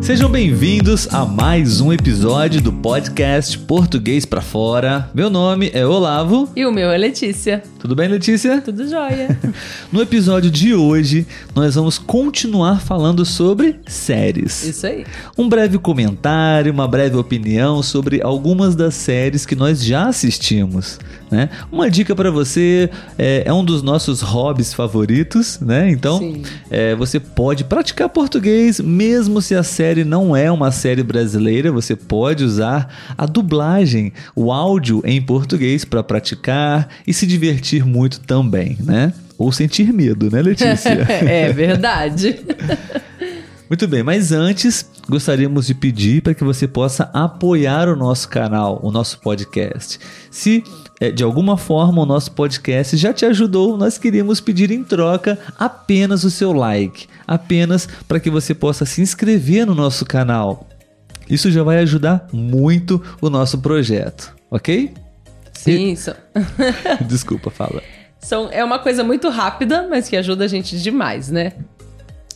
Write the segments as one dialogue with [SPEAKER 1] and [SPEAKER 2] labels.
[SPEAKER 1] Sejam bem-vindos a mais um episódio do podcast Português para Fora. Meu nome é Olavo.
[SPEAKER 2] E o meu é Letícia.
[SPEAKER 1] Tudo bem, Letícia?
[SPEAKER 2] Tudo jóia.
[SPEAKER 1] no episódio de hoje, nós vamos continuar falando sobre séries.
[SPEAKER 2] Isso aí.
[SPEAKER 1] Um breve comentário, uma breve opinião sobre algumas das séries que nós já assistimos. Né? Uma dica para você é, é, um dos nossos hobbies favoritos, né? Então é, você pode praticar português mesmo se a série não é uma série brasileira. Você pode usar a dublagem, o áudio em português para praticar e se divertir muito também, né? Ou sentir medo, né, Letícia?
[SPEAKER 2] é verdade.
[SPEAKER 1] Muito bem, mas antes gostaríamos de pedir para que você possa apoiar o nosso canal, o nosso podcast. Se é, de alguma forma o nosso podcast já te ajudou, nós queríamos pedir em troca apenas o seu like, apenas para que você possa se inscrever no nosso canal. Isso já vai ajudar muito o nosso projeto, ok?
[SPEAKER 2] Sim, isso.
[SPEAKER 1] Desculpa, fala.
[SPEAKER 2] São, é uma coisa muito rápida, mas que ajuda a gente demais, né?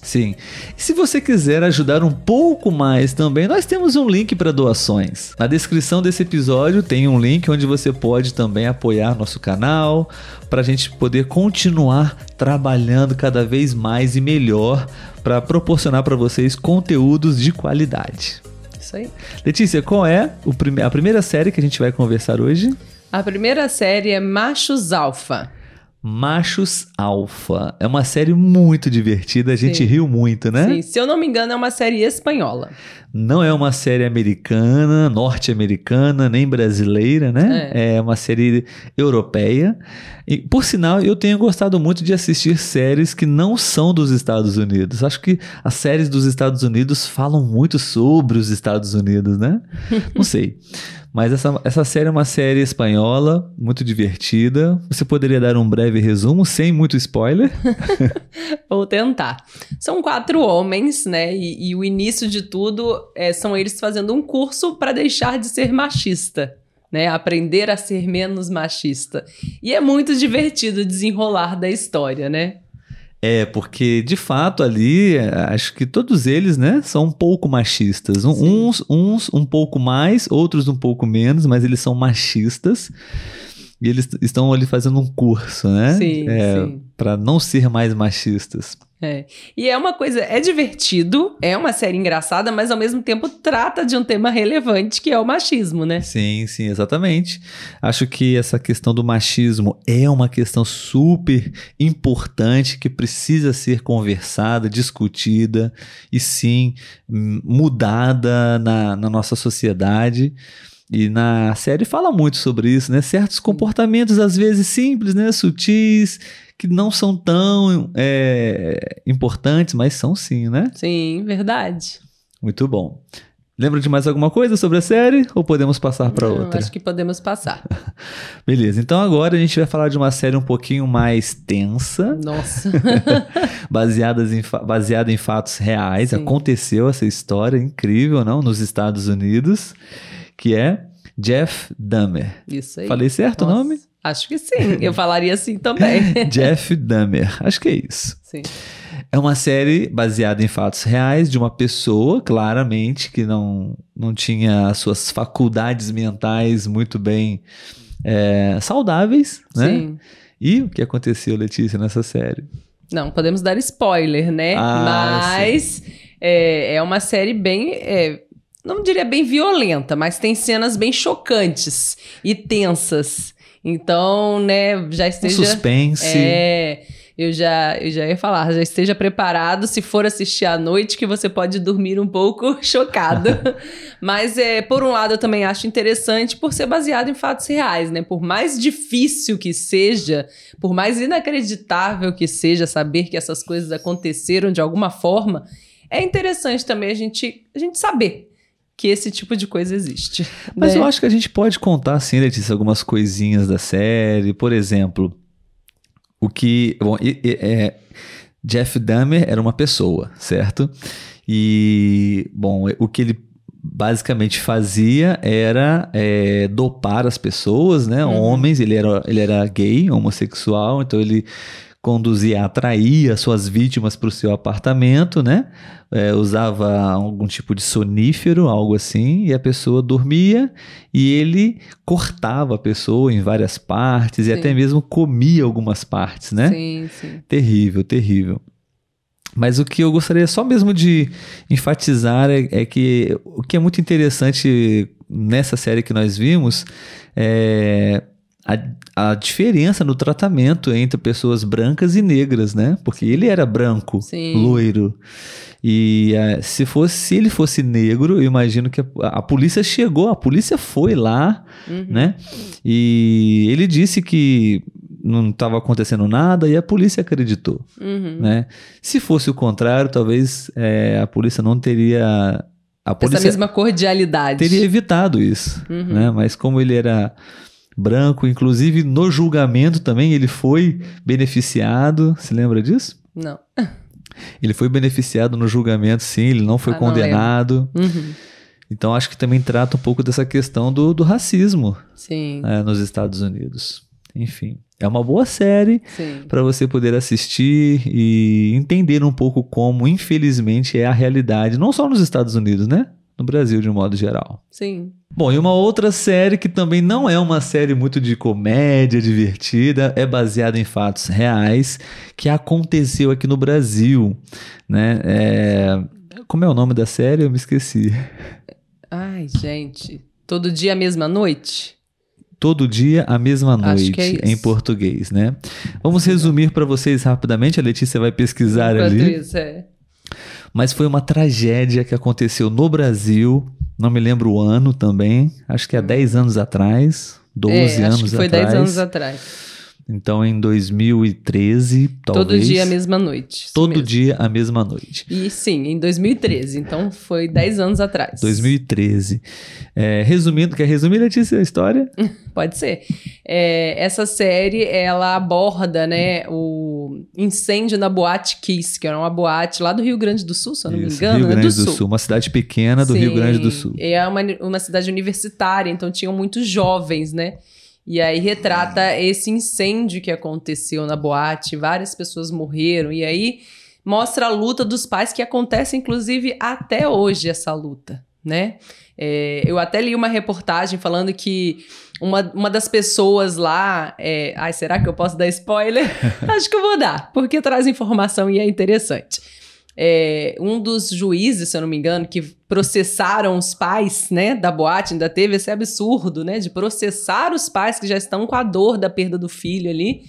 [SPEAKER 1] Sim. E se você quiser ajudar um pouco mais também, nós temos um link para doações. Na descrição desse episódio tem um link onde você pode também apoiar nosso canal para a gente poder continuar trabalhando cada vez mais e melhor para proporcionar para vocês conteúdos de qualidade.
[SPEAKER 2] Isso aí.
[SPEAKER 1] Letícia, qual é a primeira série que a gente vai conversar hoje?
[SPEAKER 2] A primeira série é Machos Alfa.
[SPEAKER 1] Machos Alfa. É uma série muito divertida, a gente Sim. riu muito, né?
[SPEAKER 2] Sim, se eu não me engano, é uma série espanhola.
[SPEAKER 1] Não é uma série americana, norte-americana, nem brasileira, né? É. é. uma série europeia. E, por sinal, eu tenho gostado muito de assistir séries que não são dos Estados Unidos. Acho que as séries dos Estados Unidos falam muito sobre os Estados Unidos, né? não sei. Mas essa, essa série é uma série espanhola, muito divertida. Você poderia dar um breve resumo, sem muito spoiler?
[SPEAKER 2] Vou tentar. São quatro homens, né? E, e o início de tudo é, são eles fazendo um curso para deixar de ser machista. Né, aprender a ser menos machista. E é muito divertido desenrolar da história, né?
[SPEAKER 1] É, porque de fato ali, acho que todos eles, né, são um pouco machistas. uns, uns um pouco mais, outros um pouco menos, mas eles são machistas. E eles estão ali fazendo um curso, né?
[SPEAKER 2] Sim,
[SPEAKER 1] é, sim. Para não ser mais machistas.
[SPEAKER 2] É. E é uma coisa, é divertido, é uma série engraçada, mas ao mesmo tempo trata de um tema relevante que é o machismo, né?
[SPEAKER 1] Sim, sim, exatamente. Acho que essa questão do machismo é uma questão super importante que precisa ser conversada, discutida e sim mudada na, na nossa sociedade. E na série fala muito sobre isso, né? Certos comportamentos, às vezes simples, né? Sutis, que não são tão é, importantes, mas são sim, né?
[SPEAKER 2] Sim, verdade.
[SPEAKER 1] Muito bom. Lembra de mais alguma coisa sobre a série ou podemos passar para outra?
[SPEAKER 2] Acho que podemos passar.
[SPEAKER 1] Beleza, então agora a gente vai falar de uma série um pouquinho mais tensa.
[SPEAKER 2] Nossa.
[SPEAKER 1] baseadas em, baseada em fatos reais. Sim. Aconteceu essa história incrível, não? Nos Estados Unidos, que é Jeff Dahmer.
[SPEAKER 2] Isso aí.
[SPEAKER 1] Falei certo Nossa. o nome?
[SPEAKER 2] Acho que sim. Eu falaria assim também.
[SPEAKER 1] Jeff Dahmer. Acho que é isso.
[SPEAKER 2] Sim.
[SPEAKER 1] É uma série baseada em fatos reais de uma pessoa, claramente, que não, não tinha as suas faculdades mentais muito bem é, saudáveis, né? Sim. E o que aconteceu, Letícia, nessa série?
[SPEAKER 2] Não, podemos dar spoiler, né? Ah, mas é, é, uma série bem. É, não diria bem violenta, mas tem cenas bem chocantes e tensas. Então, né, já esteja.
[SPEAKER 1] Um suspense.
[SPEAKER 2] É. Eu já, eu já ia falar, já esteja preparado se for assistir à noite, que você pode dormir um pouco chocado. Mas, é, por um lado, eu também acho interessante por ser baseado em fatos reais, né? Por mais difícil que seja, por mais inacreditável que seja saber que essas coisas aconteceram de alguma forma, é interessante também a gente, a gente saber que esse tipo de coisa existe.
[SPEAKER 1] Mas
[SPEAKER 2] né?
[SPEAKER 1] eu acho que a gente pode contar, sim, Letícia, algumas coisinhas da série. Por exemplo, o que. Bom, é, Jeff Dahmer era uma pessoa, certo? E, bom, o que ele basicamente fazia era é, dopar as pessoas, né? Uhum. Homens, ele era, ele era gay, homossexual, então ele conduzia, atraía suas vítimas para o seu apartamento, né? É, usava algum tipo de sonífero, algo assim, e a pessoa dormia e ele cortava a pessoa em várias partes
[SPEAKER 2] Sim.
[SPEAKER 1] e até mesmo comia algumas partes, né?
[SPEAKER 2] Sim, sim.
[SPEAKER 1] Terrível, terrível. Mas o que eu gostaria só mesmo de enfatizar é, é que o que é muito interessante nessa série que nós vimos é a, a diferença no tratamento entre pessoas brancas e negras, né? Porque ele era branco,
[SPEAKER 2] Sim.
[SPEAKER 1] loiro. E eh, se fosse se ele fosse negro, eu imagino que a, a polícia chegou, a polícia foi lá,
[SPEAKER 2] Uhum.
[SPEAKER 1] né? E ele disse que não estava acontecendo nada e a polícia acreditou,
[SPEAKER 2] Uhum.
[SPEAKER 1] né? Se fosse o contrário, talvez eh, a polícia não teria a
[SPEAKER 2] Essa
[SPEAKER 1] polícia
[SPEAKER 2] mesma cordialidade.
[SPEAKER 1] teria evitado isso,
[SPEAKER 2] Uhum.
[SPEAKER 1] né? Mas como ele era branco, inclusive no julgamento também ele foi beneficiado, se lembra disso?
[SPEAKER 2] Não.
[SPEAKER 1] Ele foi beneficiado no julgamento, sim, ele não foi
[SPEAKER 2] Ah, não
[SPEAKER 1] condenado.
[SPEAKER 2] Uhum.
[SPEAKER 1] então acho que também trata um pouco dessa questão do, do racismo né, nos Estados Unidos. Enfim, é uma boa série para você poder assistir e entender um pouco como, infelizmente, é a realidade, não só nos Estados Unidos, né? No Brasil, de um modo geral.
[SPEAKER 2] Sim.
[SPEAKER 1] Bom, e uma outra série que também não é uma série muito de comédia divertida, é baseada em fatos reais que aconteceu aqui no Brasil, né? É, Como é o nome da série? Eu me esqueci.
[SPEAKER 2] Ai, gente. Todo dia a mesma noite?
[SPEAKER 1] Todo dia a mesma
[SPEAKER 2] Acho
[SPEAKER 1] noite
[SPEAKER 2] é
[SPEAKER 1] em português, né? Vamos resumir para vocês rapidamente. A Letícia vai pesquisar
[SPEAKER 2] Enquanto
[SPEAKER 1] ali.
[SPEAKER 2] isso, é.
[SPEAKER 1] Mas foi uma tragédia que aconteceu no Brasil. Não me lembro o ano também. Acho que há 10 anos atrás. 12
[SPEAKER 2] Hum. é,
[SPEAKER 1] anos
[SPEAKER 2] acho que foi
[SPEAKER 1] atrás.
[SPEAKER 2] 10 anos atrás.
[SPEAKER 1] Então, em 2013, talvez.
[SPEAKER 2] Todo dia a mesma noite.
[SPEAKER 1] Todo
[SPEAKER 2] mesmo.
[SPEAKER 1] dia a mesma noite.
[SPEAKER 2] E sim, em 2013. Então foi 10 anos atrás.
[SPEAKER 1] 2013. É, resumindo, quer resumir, Letícia, a história?
[SPEAKER 2] Pode ser. É, essa série, ela aborda, né, o incêndio na Boate Kiss, que era uma boate lá do Rio Grande do Sul, se eu não me
[SPEAKER 1] Isso,
[SPEAKER 2] engano.
[SPEAKER 1] Rio
[SPEAKER 2] né?
[SPEAKER 1] Grande do Sul. Uma cidade pequena do Rio
[SPEAKER 2] Sim,
[SPEAKER 1] Grande do Sul.
[SPEAKER 2] É uma, uma cidade universitária, então tinham muitos jovens, né? E aí retrata esse incêndio que aconteceu na boate, várias pessoas morreram, e aí mostra a luta dos pais, que acontece inclusive até hoje essa luta, né? É, eu até li uma reportagem falando que uma, uma das pessoas lá. É... Ai, será que eu posso dar spoiler? Acho que eu vou dar, porque traz informação e é interessante. É, um dos juízes, se eu não me engano, que processaram os pais, né, da boate, ainda teve esse absurdo, né, de processar os pais que já estão com a dor da perda do filho ali.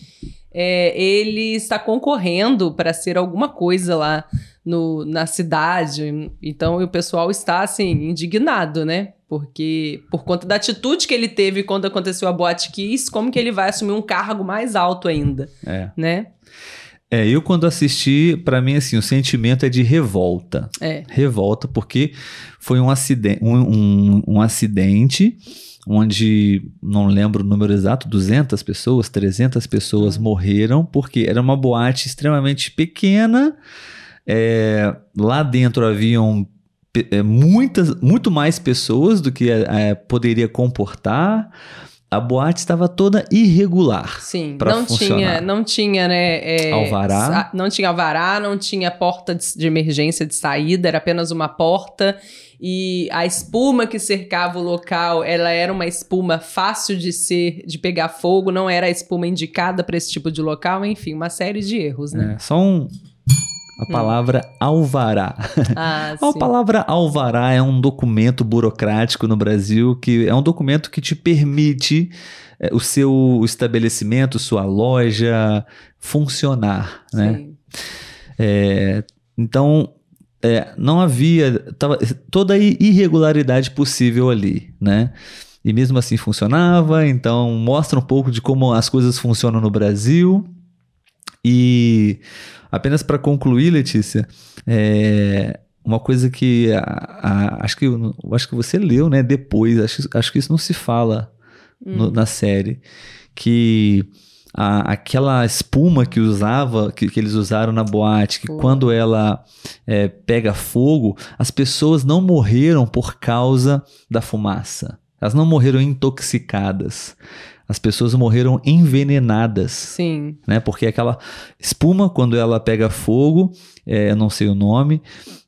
[SPEAKER 2] É, ele está concorrendo para ser alguma coisa lá no, na cidade. Então o pessoal está assim indignado, né? Porque por conta da atitude que ele teve quando aconteceu a boate Kiss, como que ele vai assumir um cargo mais alto ainda,
[SPEAKER 1] É.
[SPEAKER 2] né?
[SPEAKER 1] É, eu quando assisti, pra mim, assim, o sentimento é de revolta.
[SPEAKER 2] É.
[SPEAKER 1] Revolta, porque foi um acidente, um, um, um acidente onde, não lembro o número exato, 200 pessoas, 300 pessoas
[SPEAKER 2] Ah.
[SPEAKER 1] morreram, porque era uma boate extremamente pequena, é, lá dentro haviam é, muitas, muito mais pessoas do que é, poderia comportar, a boate estava toda irregular.
[SPEAKER 2] Sim, não
[SPEAKER 1] funcionar.
[SPEAKER 2] tinha, não tinha, né? é,
[SPEAKER 1] Alvará.
[SPEAKER 2] Não tinha alvará, não tinha porta de, de emergência de saída, era apenas uma porta. E a espuma que cercava o local, ela era uma espuma fácil de ser, de pegar fogo, não era a espuma indicada para esse tipo de local, enfim, uma série de erros, né?
[SPEAKER 1] É, só um, a palavra alvará.
[SPEAKER 2] Ah,
[SPEAKER 1] A palavra alvará é um documento burocrático no Brasil que é um documento que te permite é, o seu estabelecimento, sua loja funcionar, né?
[SPEAKER 2] Sim.
[SPEAKER 1] É, então é, não havia tava, toda a irregularidade possível ali, né? E mesmo assim funcionava. Então mostra um pouco de como as coisas funcionam no Brasil. E apenas para concluir, Letícia, é, uma coisa que a- a- acho que acho que você leu, né? Depois, acho, acho que isso não se fala no-
[SPEAKER 2] Hum.
[SPEAKER 1] na série, que a- aquela espuma que usava, que, que eles usaram na boate, que
[SPEAKER 2] Foi.
[SPEAKER 1] quando ela é, pega fogo, as pessoas não morreram por causa da fumaça. Elas não morreram intoxicadas. As pessoas morreram envenenadas.
[SPEAKER 2] Sim.
[SPEAKER 1] Né? Porque aquela espuma, quando ela pega fogo, é, eu não sei o nome,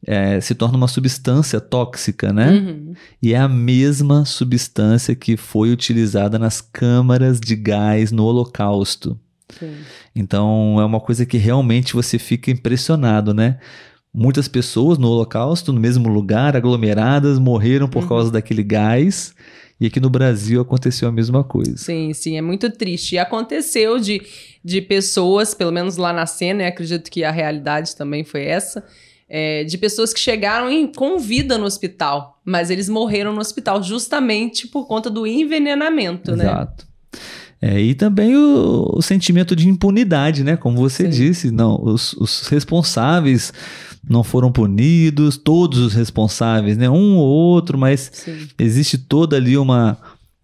[SPEAKER 1] é, se torna uma substância tóxica, né?
[SPEAKER 2] Uhum.
[SPEAKER 1] E é a mesma substância que foi utilizada nas câmaras de gás no Holocausto.
[SPEAKER 2] Sim.
[SPEAKER 1] Então é uma coisa que realmente você fica impressionado, né? Muitas pessoas no Holocausto, no mesmo lugar, aglomeradas, morreram por
[SPEAKER 2] Uhum.
[SPEAKER 1] causa daquele gás. E aqui no Brasil aconteceu a mesma coisa.
[SPEAKER 2] Sim, sim, é muito triste. E aconteceu de, de pessoas, pelo menos lá na cena, e acredito que a realidade também foi essa, é, de pessoas que chegaram em- com vida no hospital, mas eles morreram no hospital justamente por conta do envenenamento, né?
[SPEAKER 1] Exato. É, e também o, o sentimento de impunidade, né? Como você
[SPEAKER 2] Sim.
[SPEAKER 1] disse, não, os, os responsáveis não foram punidos, todos os responsáveis, né? Um ou outro, mas
[SPEAKER 2] Sim,
[SPEAKER 1] existe toda ali uma,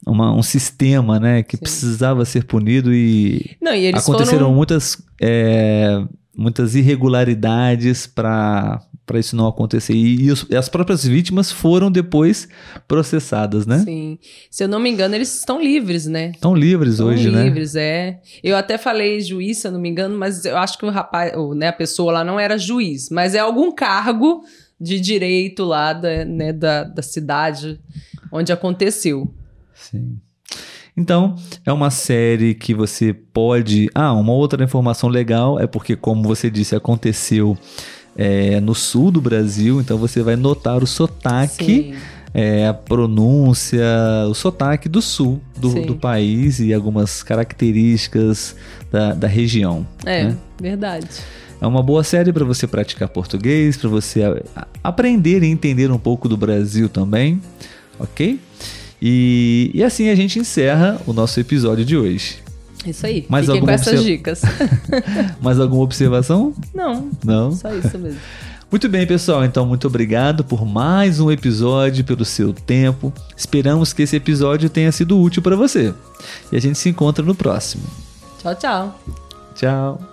[SPEAKER 1] uma- um sistema, né? Que
[SPEAKER 2] Sim.
[SPEAKER 1] precisava ser punido e
[SPEAKER 2] Não, e eles
[SPEAKER 1] aconteceram
[SPEAKER 2] foram...
[SPEAKER 1] muitas, é, muitas irregularidades para para isso não acontecer. E, e os- as próprias vítimas foram depois processadas, né?
[SPEAKER 2] Sim. Se eu não me engano, eles estão livres, né?
[SPEAKER 1] Estão livres
[SPEAKER 2] Estão
[SPEAKER 1] hoje, né?
[SPEAKER 2] livres, é. Eu até falei juiz, se eu não me engano, mas eu acho que o rapaz, ou, né, a pessoa lá não era juiz, mas é algum cargo de direito lá da, né, da, da cidade onde aconteceu.
[SPEAKER 1] Sim. Então, é uma série que você pode. Ah, uma outra informação legal é porque, como você disse, aconteceu é, no sul do Brasil, então você vai notar o sotaque,
[SPEAKER 2] Sim.
[SPEAKER 1] é, a pronúncia, o sotaque do sul do, do país e algumas características da, da região.
[SPEAKER 2] É,
[SPEAKER 1] né?
[SPEAKER 2] verdade.
[SPEAKER 1] É uma boa série para você praticar português, para você aprender e entender um pouco do Brasil também, ok? E, e assim a gente encerra o nosso episódio de hoje.
[SPEAKER 2] Isso aí.
[SPEAKER 1] Mais
[SPEAKER 2] Fiquem com essas
[SPEAKER 1] observ-
[SPEAKER 2] dicas.
[SPEAKER 1] Mais alguma observação?
[SPEAKER 2] não,
[SPEAKER 1] Não?
[SPEAKER 2] só isso mesmo.
[SPEAKER 1] Muito bem, pessoal. Então, muito obrigado por mais um episódio, pelo seu tempo. Esperamos que esse episódio tenha sido útil para você. E a gente se encontra no próximo.
[SPEAKER 2] Tchau, tchau.
[SPEAKER 1] Tchau.